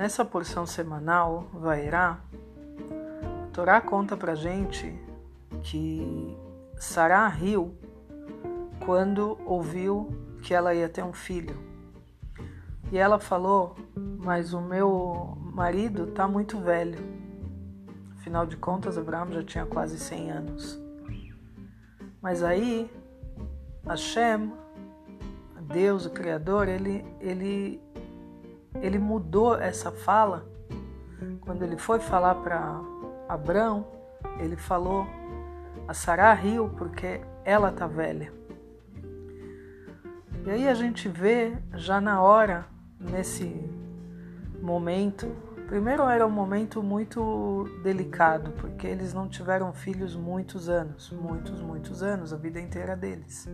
Nessa porção semanal, Vairá, Torá conta pra gente que Sarah riu quando ouviu que ela ia ter um filho. E ela falou: Mas o meu marido tá muito velho. Afinal de contas, Abraão já tinha quase 100 anos. Mas aí, Hashem, Deus, o Criador, ele, ele, ele mudou essa fala. Quando ele foi falar para Abraão, ele falou: A Sarah riu porque ela tá velha. E aí a gente vê já na hora, nesse momento, primeiro era um momento muito delicado, porque eles não tiveram filhos muitos anos, muitos, muitos anos, a vida inteira deles.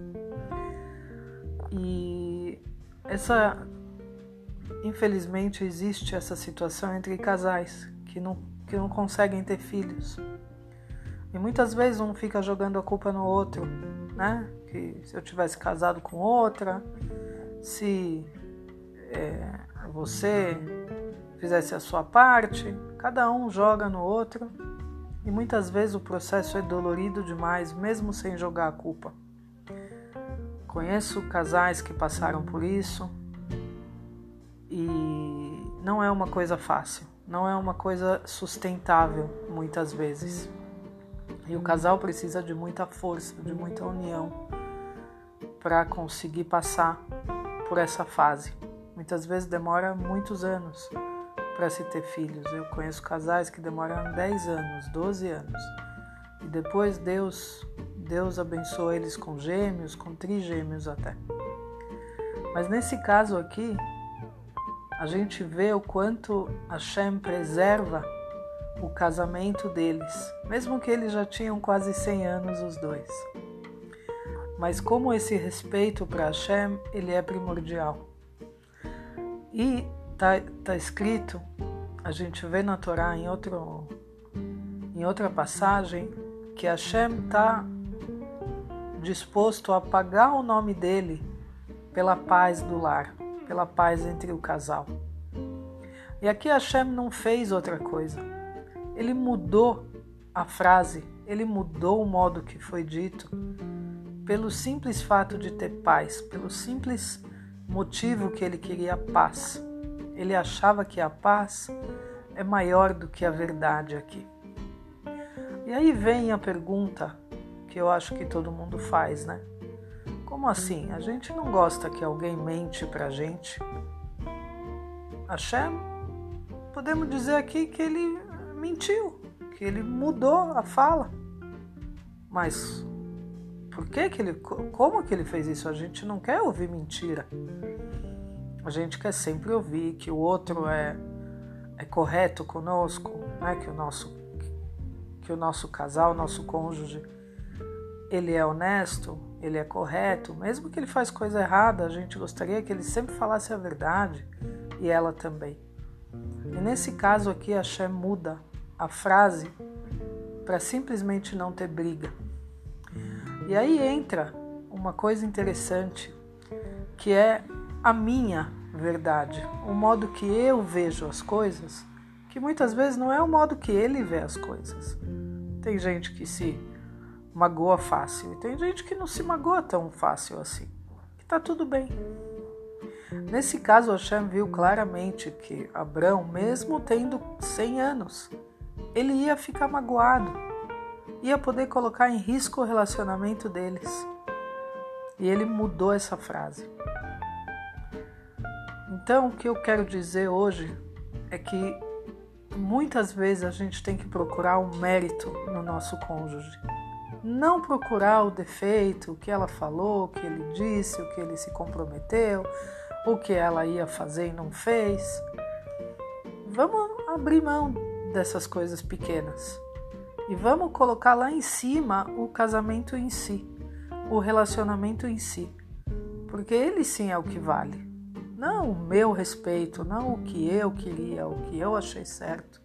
E essa infelizmente existe essa situação entre casais que não, que não conseguem ter filhos. E muitas vezes um fica jogando a culpa no outro, né? Que se eu tivesse casado com outra, se é, você fizesse a sua parte, cada um joga no outro. E muitas vezes o processo é dolorido demais, mesmo sem jogar a culpa. Conheço casais que passaram por isso e não é uma coisa fácil, não é uma coisa sustentável muitas vezes. E o casal precisa de muita força, de muita união para conseguir passar por essa fase. Muitas vezes demora muitos anos para se ter filhos. Eu conheço casais que demoram 10 anos, 12 anos. E depois Deus, Deus abençoa eles com gêmeos, com trigêmeos até. Mas nesse caso aqui, a gente vê o quanto Hashem preserva o casamento deles, mesmo que eles já tinham quase 100 anos os dois. Mas como esse respeito para Hashem, ele é primordial. E tá, tá escrito, a gente vê na Torá em, outro, em outra passagem, que Hashem está disposto a pagar o nome dele pela paz do lar, pela paz entre o casal. E aqui Hashem não fez outra coisa ele mudou a frase, ele mudou o modo que foi dito, pelo simples fato de ter paz, pelo simples motivo que ele queria paz. Ele achava que a paz é maior do que a verdade aqui. E aí vem a pergunta que eu acho que todo mundo faz, né? Como assim? A gente não gosta que alguém mente pra gente? Hashem, podemos dizer aqui que ele mentiu, que ele mudou a fala. Mas por que que ele, como que ele fez isso? A gente não quer ouvir mentira. A gente quer sempre ouvir que o outro é, é correto conosco, né? que o nosso que o nosso casal, o nosso cônjuge, ele é honesto, ele é correto, mesmo que ele faz coisa errada, a gente gostaria que ele sempre falasse a verdade e ela também. E nesse caso aqui, a Shem muda a frase para simplesmente não ter briga. E aí entra uma coisa interessante que é a minha verdade, o modo que eu vejo as coisas, que muitas vezes não é o modo que ele vê as coisas. Tem gente que se magoa fácil e tem gente que não se magoa tão fácil assim. Que tá tudo bem. Nesse caso, Hashem viu claramente que Abraão, mesmo tendo 100 anos, ele ia ficar magoado, ia poder colocar em risco o relacionamento deles. E ele mudou essa frase. Então, o que eu quero dizer hoje é que muitas vezes a gente tem que procurar o um mérito no nosso cônjuge. Não procurar o defeito, o que ela falou, o que ele disse, o que ele se comprometeu, o que ela ia fazer e não fez. Vamos abrir mão dessas coisas pequenas e vamos colocar lá em cima o casamento em si, o relacionamento em si, porque ele sim é o que vale. Não o meu respeito, não o que eu queria, o que eu achei certo.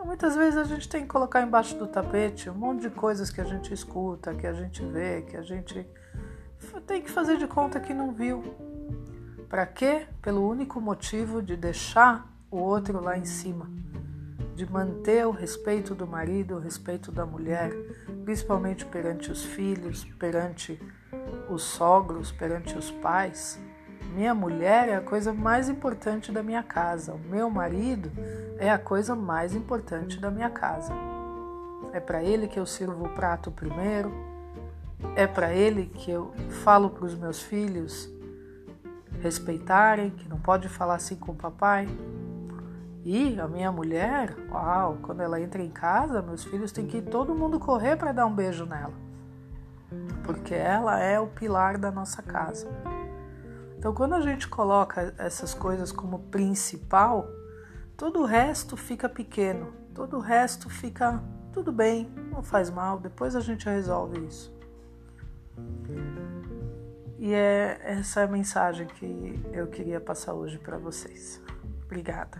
Então, muitas vezes a gente tem que colocar embaixo do tapete um monte de coisas que a gente escuta, que a gente vê, que a gente tem que fazer de conta que não viu. Para quê? Pelo único motivo de deixar o outro lá em cima, de manter o respeito do marido, o respeito da mulher, principalmente perante os filhos, perante os sogros, perante os pais. Minha mulher é a coisa mais importante da minha casa, o meu marido é a coisa mais importante da minha casa. É para ele que eu sirvo o prato primeiro, é para ele que eu falo para os meus filhos respeitarem, que não pode falar assim com o papai. E a minha mulher, uau, quando ela entra em casa, meus filhos têm que ir todo mundo correr para dar um beijo nela. Porque ela é o pilar da nossa casa. Então, quando a gente coloca essas coisas como principal, todo o resto fica pequeno, todo o resto fica tudo bem, não faz mal, depois a gente resolve isso. E é essa é a mensagem que eu queria passar hoje para vocês. Obrigada.